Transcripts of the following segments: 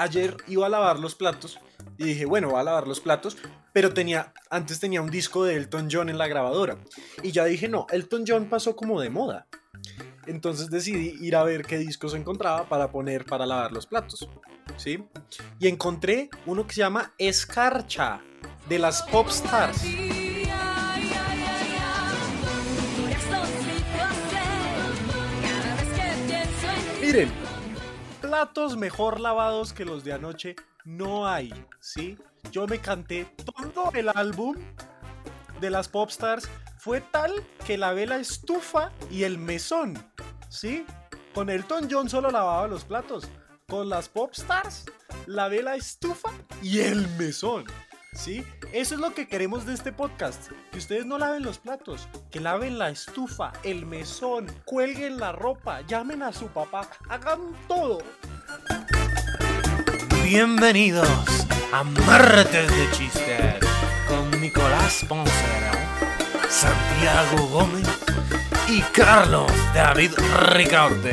ayer iba a lavar los platos y dije, bueno, voy a lavar los platos, pero tenía, antes tenía un disco de Elton John en la grabadora. Y ya dije, no, Elton John pasó como de moda. Entonces decidí ir a ver qué discos encontraba para poner para lavar los platos. ¿Sí? Y encontré uno que se llama Escarcha, de las Pop Stars. Miren, platos mejor lavados que los de anoche no hay, ¿sí? Yo me canté todo el álbum de las Popstars. Fue tal que lavé la estufa y el mesón, ¿sí? Con Elton John solo lavaba los platos. Con las Popstars lavé la estufa y el mesón. ¿Sí? Eso es lo que queremos de este podcast. Que ustedes no laven los platos, que laven la estufa, el mesón, cuelguen la ropa, llamen a su papá, hagan todo. Bienvenidos a Martes de Chistes con Nicolás Poncero, Santiago Gómez y Carlos David Ricaurte.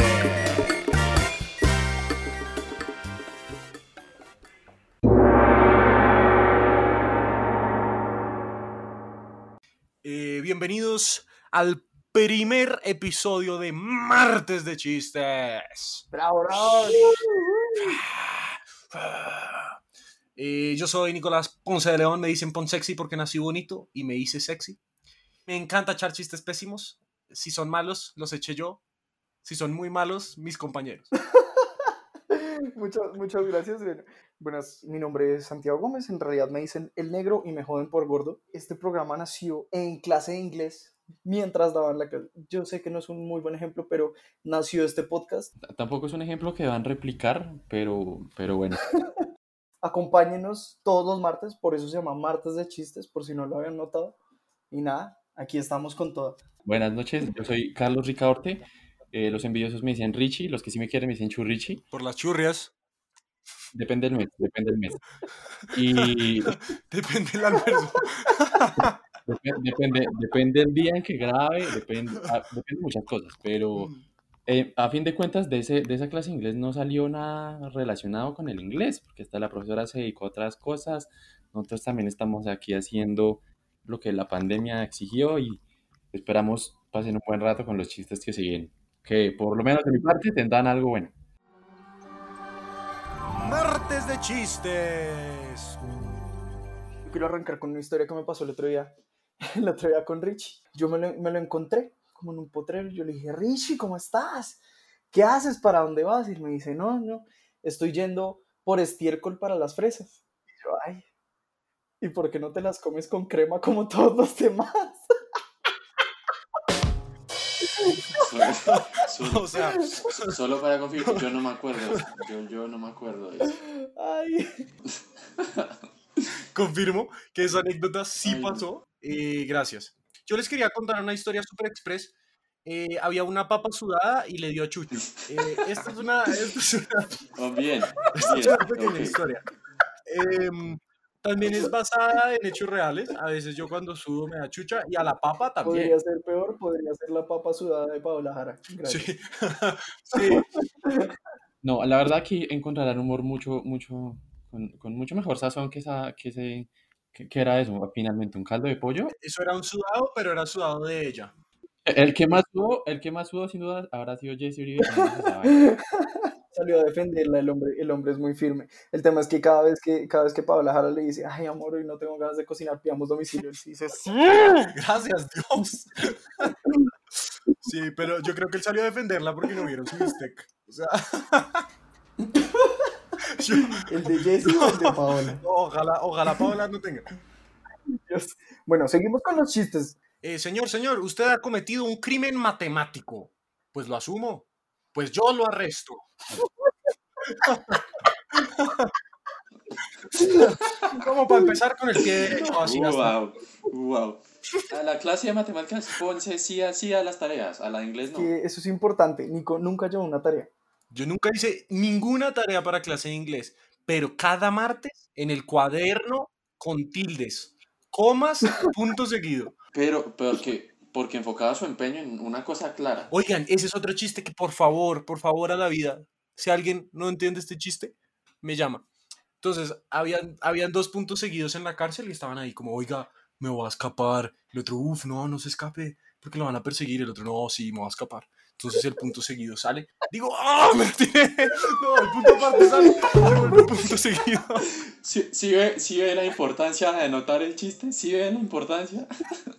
Eh, bienvenidos al primer episodio de Martes de Chistes. Bravo, bravo. Eh, yo soy Nicolás Ponce de León, me dicen Pon Sexy porque nací bonito y me hice sexy. Me encanta echar chistes pésimos. Si son malos, los eché yo. Si son muy malos, mis compañeros. muchas, muchas gracias. Buenas, mi nombre es Santiago Gómez. En realidad me dicen el negro y me joden por gordo. Este programa nació en clase de inglés mientras daban la clase. Yo sé que no es un muy buen ejemplo, pero nació este podcast. Tampoco es un ejemplo que van a replicar, pero, pero bueno. Acompáñenos todos los martes, por eso se llama Martes de Chistes, por si no lo habían notado. Y nada, aquí estamos con todo. Buenas noches, yo soy Carlos Ricaorte. Eh, los envidiosos me dicen Richie, los que sí me quieren me dicen Churrichi. Por las churrias. Depende del mes, depende del mes. Y Depende del almuerzo. depende, depende, del día en que grabe, depende, ah, depende de muchas cosas, pero eh, a fin de cuentas de, ese, de esa clase de inglés no salió nada relacionado con el inglés, porque hasta la profesora se dedicó a otras cosas. Nosotros también estamos aquí haciendo lo que la pandemia exigió y esperamos pasen un buen rato con los chistes que siguen, que por lo menos de mi parte tendrán algo bueno. Martes de Chistes. Quiero arrancar con una historia que me pasó el otro día, el otro día con Richie. Yo me lo, me lo encontré como en un potrero. Yo le dije, Richie, ¿cómo estás? ¿Qué haces? ¿Para dónde vas? Y me dice, no, no, estoy yendo por estiércol para las fresas. Y yo, ay, ¿y por qué no te las comes con crema como todos los demás? Solo, solo- O sea, solo para confirmar, yo no me acuerdo. Yo, yo no me acuerdo de eso. Ay, confirmo que esa anécdota sí Ay. pasó. Eh, gracias. Yo les quería contar una historia super express. Eh, había una papa sudada y le dio a Chucho. Eh, esta es una, esta es una, Oh, bien, esta es bien, una pequeña ok. historia. Em, también es basada en hechos reales. A veces yo cuando sudo me da chucha y a la papa también. podría ser peor, podría ser la papa sudada de Paola Jara. Gracias. Sí. sí. No, la verdad que encontrarán humor mucho, mucho, con, con mucho mejor sazón que esa, que ese, que era eso, finalmente, un caldo de pollo. Eso era un sudado, pero era sudado de ella. El que más sudó, el que más sudó sin duda habrá sido Jesse Uribe. Salió a defenderla, el hombre, el hombre es muy firme. El tema es que cada vez que, cada vez que Paola Jara le dice, ay amor, hoy no tengo ganas de cocinar, pidamos domicilio, él dice, sí. Gracias, Dios. Sí, pero yo creo que él salió a defenderla porque no vieron su bistec. O sea. El de Jessy o el de Paola. ojalá, ojalá Paola no tenga. Dios. Bueno, seguimos con los chistes. Eh, señor, señor, usted ha cometido un crimen matemático. Pues lo asumo. Pues yo lo arresto. Como para empezar con el pie derecho, así Wow, wow. A la clase de matemáticas, Ponce sí hacía las tareas, a la de inglés no. Que eso es importante. Nico nunca llevó una tarea. Yo nunca hice ninguna tarea para clase de inglés, pero cada martes en el cuaderno con tildes, comas, punto seguido. Pero, pero que, porque enfocaba su empeño en una cosa clara. Oigan, ese es otro chiste que por favor, por favor a la vida, si alguien no entiende este chiste, me llama. Entonces, habían, habían dos puntos seguidos en la cárcel y estaban ahí como, oiga, me voy a escapar. El otro, uff, no, no se escape, porque lo van a perseguir. El otro, no, sí, me voy a escapar. Entonces el punto seguido sale. Digo, ¡ah! me tiré. No, el punto aparte sale. Vuelve punto seguido. ¿Sí, sí ve, sí ve la importancia de anotar el chiste? ¿Sí ve la importancia?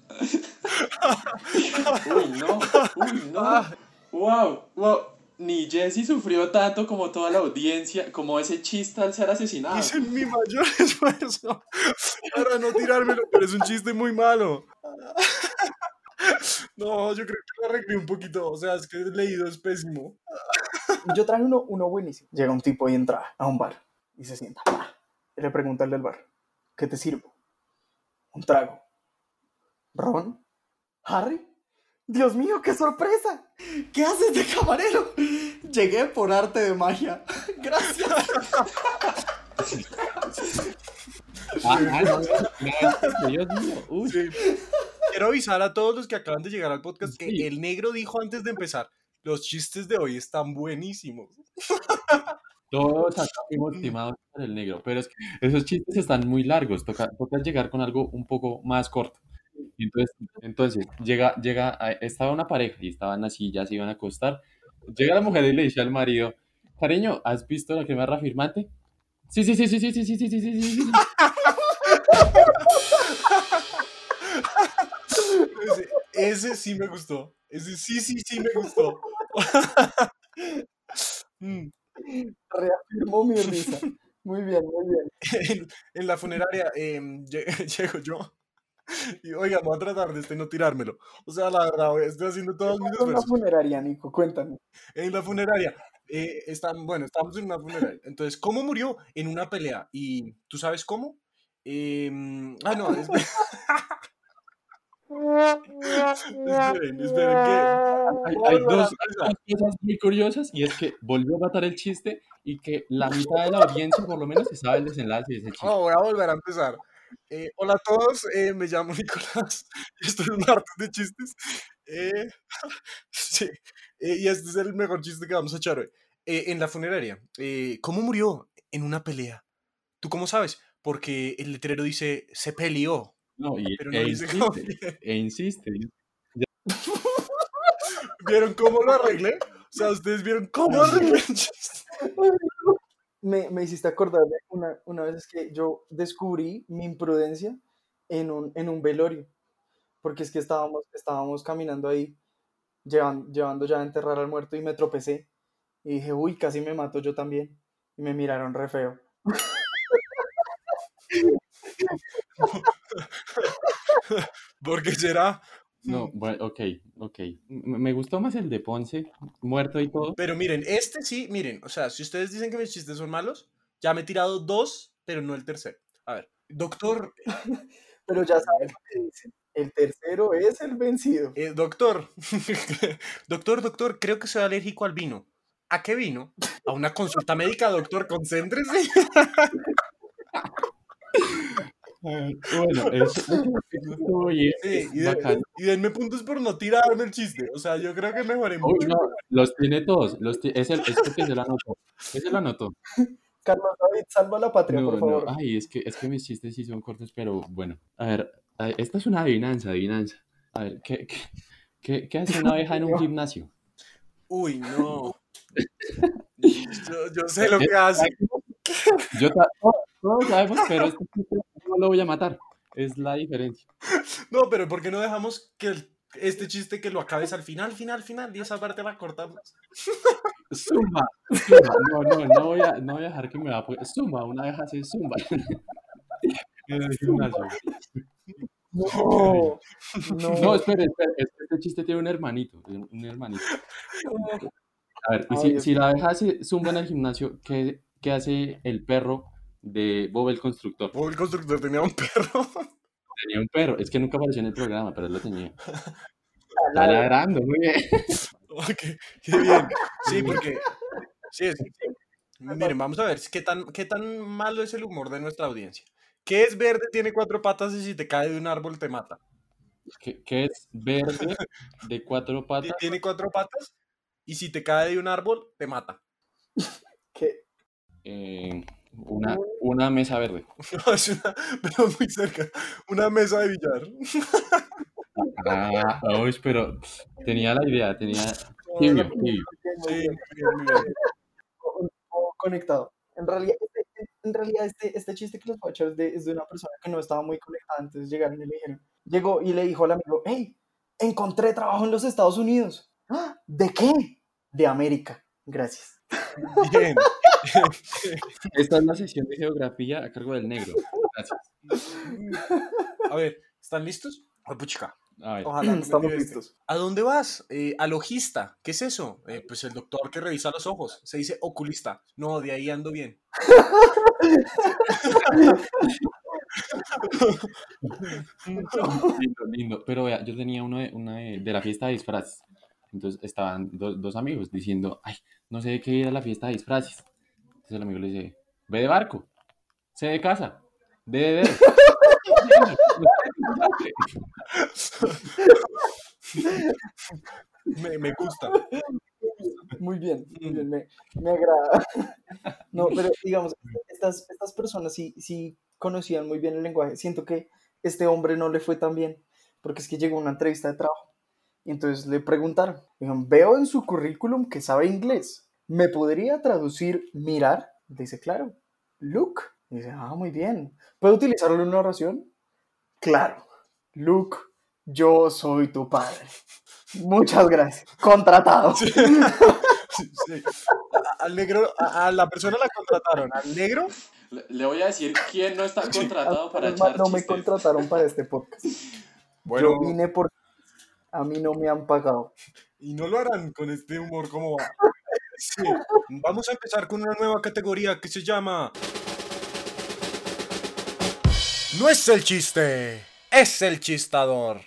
uy, no. Uy, no. Ah, Wow, wow. Ni Jesse sufrió tanto como toda la audiencia, como ese chiste al ser asesinado. hice mi mayor esfuerzo para no tirármelo, pero es un chiste muy malo. No, yo creo que lo arreglé un poquito. O sea, es que el leído es pésimo. Yo traje uno, uno buenísimo. Llega un tipo y entra a un bar y se sienta. le pregunta al del bar, ¿qué te sirvo? Un trago. ¿Ron? ¿Harry? Dios mío, qué sorpresa. ¿Qué haces de camarero? Llegué por arte de magia. Gracias. Ah, ah, no, no, Dios mío. Uy, Sí. Quiero avisar a todos los que acaban de llegar al podcast que Sí. el negro dijo antes de empezar, los chistes de hoy están buenísimos. todos acá fuimos timados por el negro, pero es que esos chistes están muy largos, toca, toca llegar con algo un poco más corto. Entonces, entonces llega, llega, a- estaba una pareja y estaban así, ya se iban a acostar. Llega la mujer y le dice al marido, cariño, ¿has visto la crema reafirmante? Sí, sí, sí, sí, sí, sí, sí, sí, sí, sí, sí, Ese, sí me gustó. Ese sí, sí, sí me gustó. Mm. Reafirmó mi risa. Muy bien, muy bien. en, en la funeraria lle- llego yo y oiga, voy a tratar de este no tirármelo. O sea, la verdad, estoy haciendo todos mis una esfuerzos. funeraria, Nico, cuéntame. En la funeraria, eh, están, bueno, estamos en una funeraria. Entonces, ¿cómo murió? En una pelea. ¿Y tú sabes cómo? Em, ah, no, es- esperen, esperen, que... Hay, hay dos, cosas muy curiosas y es que volvió a matar el chiste y que la mitad de la audiencia por lo menos se sabe el desenlace de ese chiste. Oh, voy a volver a empezar. Eh, hola a todos, eh, me llamo Nicolás y estoy en un arte de chistes. Eh, sí, eh, y este es el mejor chiste que vamos a echar hoy. Eh, en la funeraria, eh, ¿cómo murió? En una pelea. ¿Tú cómo sabes? Porque el letrero dice, se peleó, No, y, pero e no dice cómo. insiste, e insiste. ¿Vieron cómo lo arreglé? O sea, ¿ustedes vieron cómo arreglé? Me, me hiciste acordar de una, una vez que yo descubrí mi imprudencia en un, en un velorio. Porque es que estábamos, estábamos caminando ahí, llevan- llevando ya a enterrar al muerto y me tropecé. Y dije, uy, casi me mato yo también. Y me miraron re feo. ¿Por qué será? No, bueno, ok, ok. Me gustó más el de Ponce, muerto y todo. Pero miren, este sí, miren, o sea, si ustedes dicen que mis chistes son malos, ya me he tirado dos, pero no el tercero. A ver, doctor, Pero ya sabes lo que dicen. El tercero es el vencido. eh, doctor, doctor, doctor, creo que soy alérgico al vino. ¿A qué vino? A una consulta médica, doctor, concéntrese. Bueno, eso, eso estuvo bien, Sí, y, de- y denme puntos por no tirarme el chiste. O sea, yo creo que mejoré Uy, mucho. no, los tiene todos. Los es el, es porque se lo anotó. Ese lo anotó. Carlos David, salva la patria, No, por no. favor. Ay, es que, es que mis chistes sí son cortos, pero bueno. A ver, a ver, esta es una adivinanza, adivinanza. A ver, ¿qué, qué, qué, qué hace una abeja en un gimnasio? Uy, no. Yo, yo sé lo que hace. Yo todos, sabemos, pero este chiste no lo voy a matar. Es la diferencia. No, pero ¿por qué no dejamos que el- este chiste que lo acabes al final, final, final? Y esa parte la cortamos. Zumba, zumba. No, no, no voy a, no voy a dejar que me va a poner. Zumba, una zumba. En el gimnasio. No, No, no. espere, espere, es que este chiste tiene un hermanito, un hermanito. A ver, y si, la abeja hace zumba en el gimnasio, ¿qué, qué hace el perro de Bob el constructor? O el constructor tenía un perro. Tenía un perro, es que nunca apareció en el programa, pero él lo tenía. Está ladrando, muy bien. Ok, qué bien. Sí, porque. Sí, es- Miren, vamos a ver qué tan, qué tan malo es el humor de nuestra audiencia. ¿Qué es verde, tiene cuatro patas y si te cae de un árbol te mata? ¿Qué, qué es verde de cuatro patas? Tiene cuatro patas y si te cae de un árbol te mata. ¿Qué? Eh, Una, una mesa verde. No, es una, pero muy cerca. Una mesa de billar. Ah, uy, pero tenía la idea, tenía tibio, tibio. Sí, muy bien, muy bien. un poco conectado. En realidad, este, en realidad este, este chiste que les voy a echar es de, es de una persona que no estaba muy conectada, entonces llegaron y le dijeron, llegó y le dijo al amigo, hey, encontré trabajo en los Estados Unidos. "Ah, ¿De qué? De América. Gracias. Bien. Esta es la sesión de geografía a cargo del negro. Gracias. A ver, ¿están listos? Ay, puchica. A ver, Ojalá. Estamos este. listos. ¿A dónde vas? Eh, a logista. ¿Qué es eso? Eh, pues el doctor que revisa los ojos. Se dice oculista. No, de ahí ando bien. lindo, lindo. Pero vea, yo tenía uno de, una de, de la fiesta de disfraces. Entonces estaban do- dos amigos diciendo, ay, no sé de qué ir a la fiesta de disfraces. Entonces el amigo le dice, ve de barco, sé de casa, de de. de". Me, me gusta. Muy bien, muy bien, me, me agrada. No, pero digamos, estas, estas personas sí, sí conocían muy bien el lenguaje. Siento que este hombre no le fue tan bien, porque es que llegó a una entrevista de trabajo. Y entonces le preguntaron, dijeron, veo en su currículum que sabe inglés. ¿Me podría traducir mirar? Dice, claro. Look. Dice, ah, muy bien. ¿Puedo utilizarlo en una oración? Claro. Luke, yo soy tu padre. Muchas gracias. Contratado. Sí, sí. Al negro, a, a la persona la contrataron. Al negro, Le, le voy a decir quién no está contratado para echar no me contrataron para este podcast. Bueno. Yo vine por... A mí no me han pagado. y no lo harán con este humor como va. Sí. Vamos a empezar con una nueva categoría que se llama. No es el chiste, es el chistador.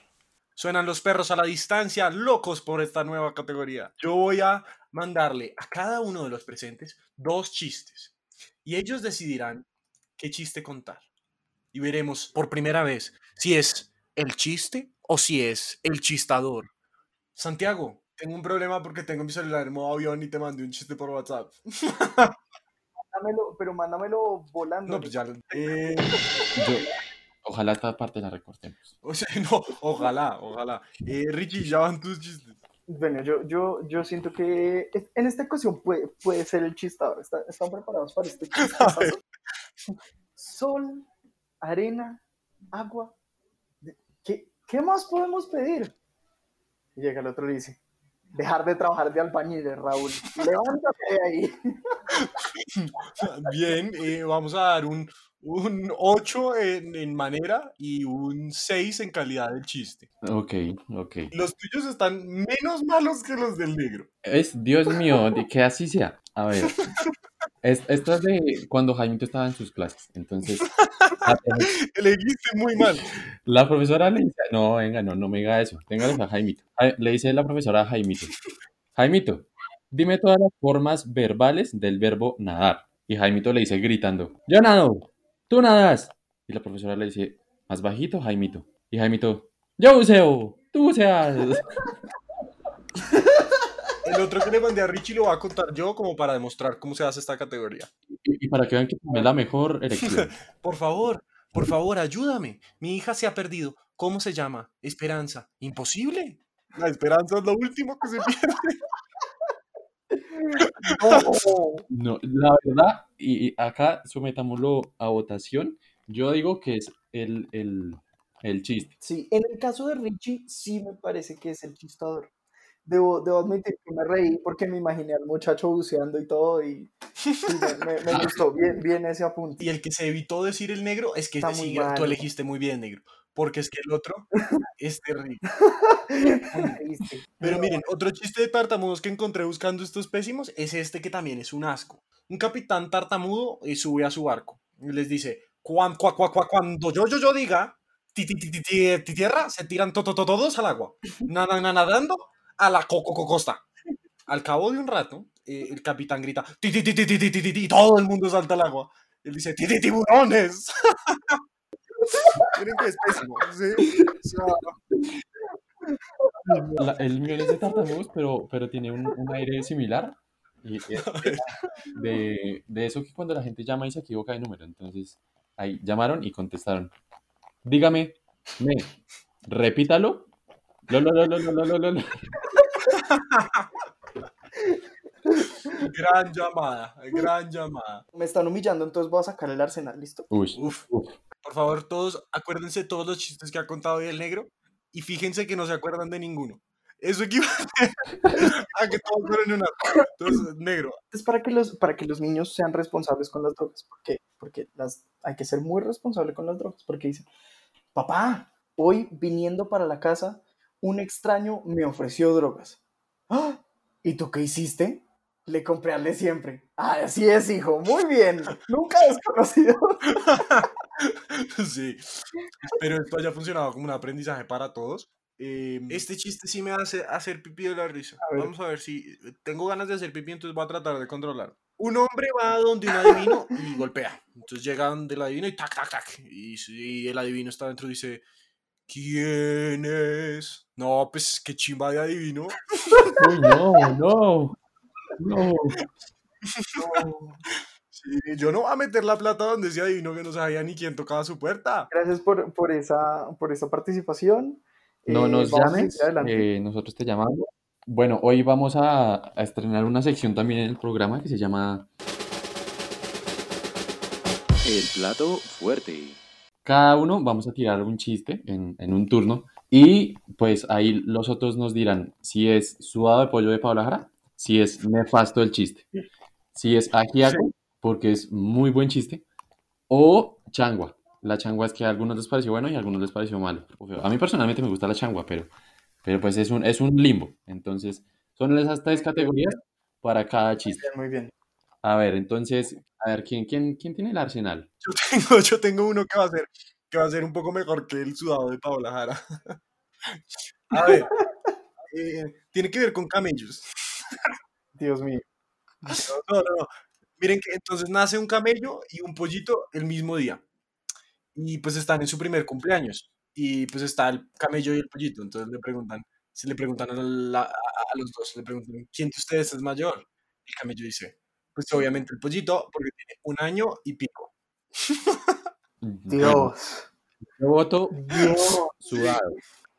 Suenan los perros a la distancia, locos por esta nueva categoría. Yo voy a mandarle a cada uno de los presentes dos chistes. Y ellos decidirán qué chiste contar. Y veremos por primera vez si es el chiste o si es el chistador. Santiago, tengo un problema porque tengo mi celular en modo avión y te mandé un chiste por WhatsApp. Mándamelo, pero mándamelo volando. No, pues ya. lo- eh, Yo, ojalá esta parte la recortemos. o sea, no, ojalá, ojalá. Eh, Richie, ya van tus chistes. Bueno, yo, yo, yo siento que en esta ocasión puede, puede ser el chistador. ¿Está- ¿Están preparados para este ver. Sol, arena, agua. ¿Qué, ¿Qué más podemos pedir? Y llega el otro y dice, dejar de trabajar de albañiles, Raúl. Levántate de ahí. Bien, eh, vamos a dar un, un 8 en, en manera y un 6 en calidad del chiste. Ok, ok. Los tuyos están menos malos que los del negro. Es, Dios mío, de que así sea. A ver. Es, esto es de cuando Jaimito estaba en sus clases. Entonces, profe- Elegiste muy mal. la profesora le dice, no, venga, no, no me diga eso. Téngalo a Jaimito. Ja- Le dice la profesora a Jaimito, Jaimito, dime todas las formas verbales del verbo nadar. Y Jaimito le dice gritando, yo nado, tú nadas. Y la profesora le dice, más bajito, Jaimito. Y Jaimito, yo buceo, tú buceas. El otro que le mandé a Richie lo voy a contar yo como para demostrar cómo se hace esta categoría. Y, y para que vean que tomé la mejor erección. Por favor, por favor, ayúdame. Mi hija se ha perdido. ¿Cómo se llama? Esperanza. ¿Imposible? La esperanza es lo último que se pierde. No. La verdad, y, y acá sometámoslo a votación, yo digo que es el, el, el chiste. Sí, en el caso de Richie, sí me parece que es el chistador. Debo, debo admitir que me reí porque me imaginé al muchacho buceando y todo y sí, me, me- me gustó bien, bien ese apunte. Y el que se evitó decir el negro es que Está tú elegiste muy bien negro porque es que el otro es terrible. Pero miren, otro chiste de tartamudos que encontré buscando estos pésimos es este que también es un asco. Un capitán tartamudo sube a su barco y les dice, cuando yo, yo, yo diga, ti, ti, ti, ti tierra, se tiran to, to, to, todos al agua, na, na, na, nadando a la coco co, costa. Al cabo de un rato, eh, el capitán grita, ti, ti, ti, ti, ti, ti, ti, todo el mundo salta al agua. Él dice, ti, tiburones. Miren que es pésimo. ¿sí? O sea, La- el mío es de tartamudos, pero, pero tiene un, un aire similar. Y, de, de eso que cuando la gente llama y se equivoca de número. Entonces, ahí llamaron y contestaron. Dígame, me, repítalo. Lo, lo, lo, lo, lo, lo, lo, lo. Gran llamada, gran llamada. Me están humillando, entonces voy a sacar el arsenal, ¿listo? Uy, Uf. uf. Por favor, todos, acuérdense todos los chistes que ha contado hoy el negro y fíjense que no se acuerdan de ninguno. Eso equivale a que todos fueron una. Entonces, negro. Es para que los, para que los niños sean responsables con las drogas. ¿Por qué? Porque las, hay que ser muy responsable con las drogas. Porque dicen, papá, hoy viniendo para la casa, un extraño me ofreció drogas. "Ah, ¿Y tú qué hiciste? Le compré al de siempre. Ah, así es, hijo. Muy bien. Nunca desconocido. Sí. Espero esto haya funcionado como un aprendizaje para todos. Eh, este chiste sí me hace hacer pipí de la risa. A. Vamos a ver si tengo ganas de hacer pipí, entonces voy a tratar de controlar. Un hombre va donde un adivino y golpea. Entonces llega donde el adivino y tac, tac, tac. Y, el adivino está dentro y dice, ¿quién es? No, pues qué chimba de adivino. Uy, no, no. No. Sí, yo no voy a meter la plata donde ese adivino que no sabía ni quién tocaba su puerta. Gracias por, por, esa, por esa participación. No Eh, nos llames, eh, nosotros te llamamos. Bueno, hoy vamos a, a estrenar una sección también en el programa que se llama El plato fuerte. Cada uno vamos a tirar un chiste en, en un turno y pues ahí los otros nos dirán si es sudado de pollo de Paula Jara, si es nefasto el chiste, si es ajiaco, porque es muy buen chiste, o changua. La changua es que a algunos les pareció bueno y a algunos les pareció malo. A mí personalmente me gusta la changua, pero, pero pues es un, es un limbo. Entonces, son esas tres categorías para cada chiste. Muy bien. A ver, entonces, a ver, ¿quién, quién, quién tiene el arsenal? Yo tengo, yo tengo uno que va a ser, que va a ser un poco mejor que el sudado de Paola Jara. A ver, eh, tiene que ver con camellos. Dios mío. No, no, no. Miren que entonces nace un camello y un pollito el mismo día. Y pues están en su primer cumpleaños. Y pues está el camello y el pollito. Entonces le preguntan, se le preguntan a, la- a- a los dos, le preguntan, ¿quién de ustedes es mayor? El camello dice, pues obviamente el pollito, porque tiene un año y pico. Dios. yo voto Dios. sudado.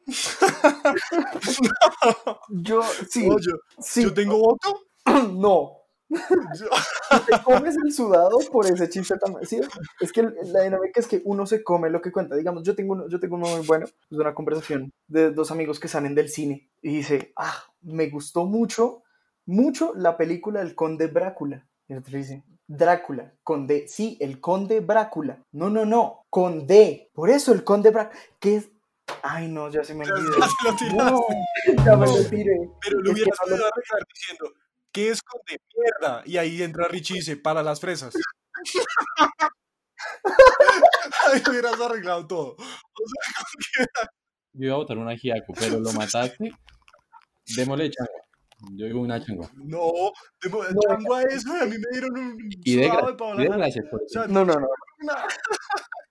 Yo, sí, No, yo, sí. yo tengo voto. No. Te comes el sudado por ese chiste tan... ¿sí? Es que la dinámica es que uno se come lo que cuenta. Digamos, yo tengo uno, yo tengo uno muy bueno. Es una conversación de dos amigos que salen del cine. Y dice, ah, me gustó mucho, mucho la película El Conde Brácula. Y el otro dice, Drácula, Conde. Sí, el Conde Brácula. No, no, no, Conde. Por eso el Conde Brácula. ¿Qué es? Ay, no, ya se me Ya olvidó. se lo tiraste. No, ya me lo tiré. Pero lo que hubieras no lo- podido arreglar diciendo, ¿qué es con de mierda? Y ahí entra Richie y dice, para las fresas. ahí hubieras arreglado todo. Yo iba a votar un ajiaco, pero lo mataste. Démosle changua. Yo digo una changua. No, de mo- chango a eso, a mí me dieron un Y de, gra- y Paola de Jara. gracias por O eso. sea, No, no, no.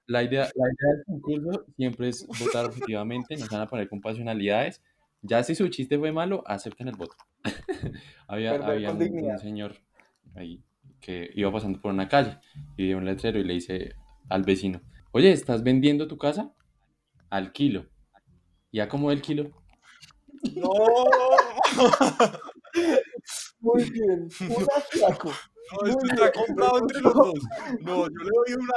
La idea, la idea del concurso siempre es votar objetivamente, no se van a poner con pasionalidades. Ya si su chiste fue malo, acepten el voto. había había un, señor ahí que iba pasando por una calle y vio un letrero y le dice al vecino, oye, ¿estás vendiendo tu casa? Al kilo. ¿Ya como el kilo? No, Muy bien. Un ajiaco. no, esto está comprado entre los dos. No, yo le doy una.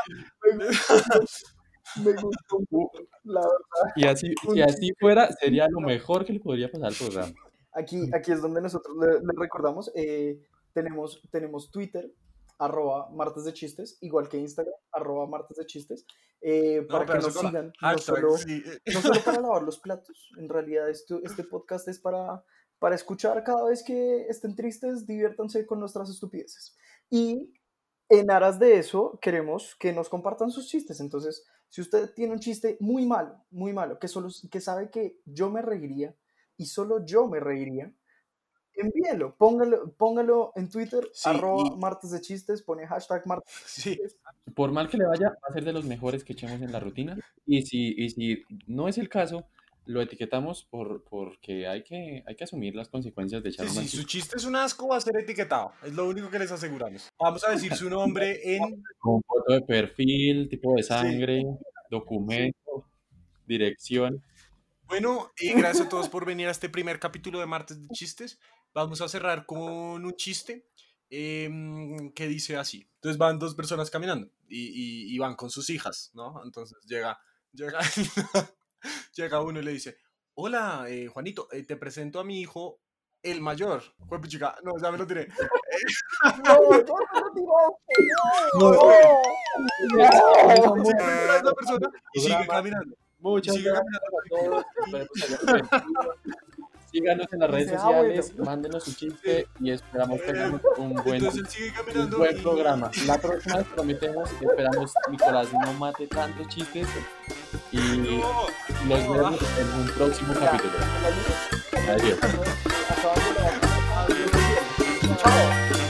Me gustó mucho, la verdad. Y así, si así fuera, sería lo mejor que le podría pasar al programa. Aquí, aquí es donde nosotros le, le recordamos. eh, tenemos, tenemos Twitter, arroba martes de chistes, igual que Instagram, arroba martes de chistes, eh, No, para que nos la sigan. No solo, sí. no solo para lavar los platos, en realidad esto, este podcast es para, para escuchar cada vez que estén tristes, diviértanse con nuestras estupideces. Y en aras de eso, queremos que nos compartan sus chistes. Entonces, si usted tiene un chiste muy malo, muy malo, que, solo, que sabe que yo me reiría y solo yo me reiría, envíelo, póngalo, póngalo en Twitter, Sí, arroba y- martes de chistes, pone hashtag martes de Sí. chistes. por mal que le vaya, va a ser de los mejores que echemos en la rutina. Y si, y si no es el caso, lo etiquetamos por, porque hay que, hay que asumir las consecuencias de echar Sí, sí, su chiste. es un asco, va a ser etiquetado. Es lo único que les aseguramos. Vamos a decir su nombre en Con foto de perfil, tipo de sangre, documento, dirección. Bueno, y gracias a todos por venir a este primer capítulo de Martes de Chistes. Vamos a cerrar con un chiste em, que dice así. Entonces van dos personas caminando y, y- y van con sus hijas, ¿no? Entonces llega, llega, llega uno y le dice, hola, eh, Juanito, eh, te presento a mi hijo, el mayor. Juepuchica, no, ya me lo tiré. No, no no. Esa persona y sigue caminando. Muchas Sigue que. Síganos en las redes ah, sociales, mándenos su chiste y esperamos Eh, tengan un buen, un buen programa. La próxima prometemos, esperamos Nicolás no mate tantos chistes y No, los no, vemos en un próximo capítulo. Adiós. Chao.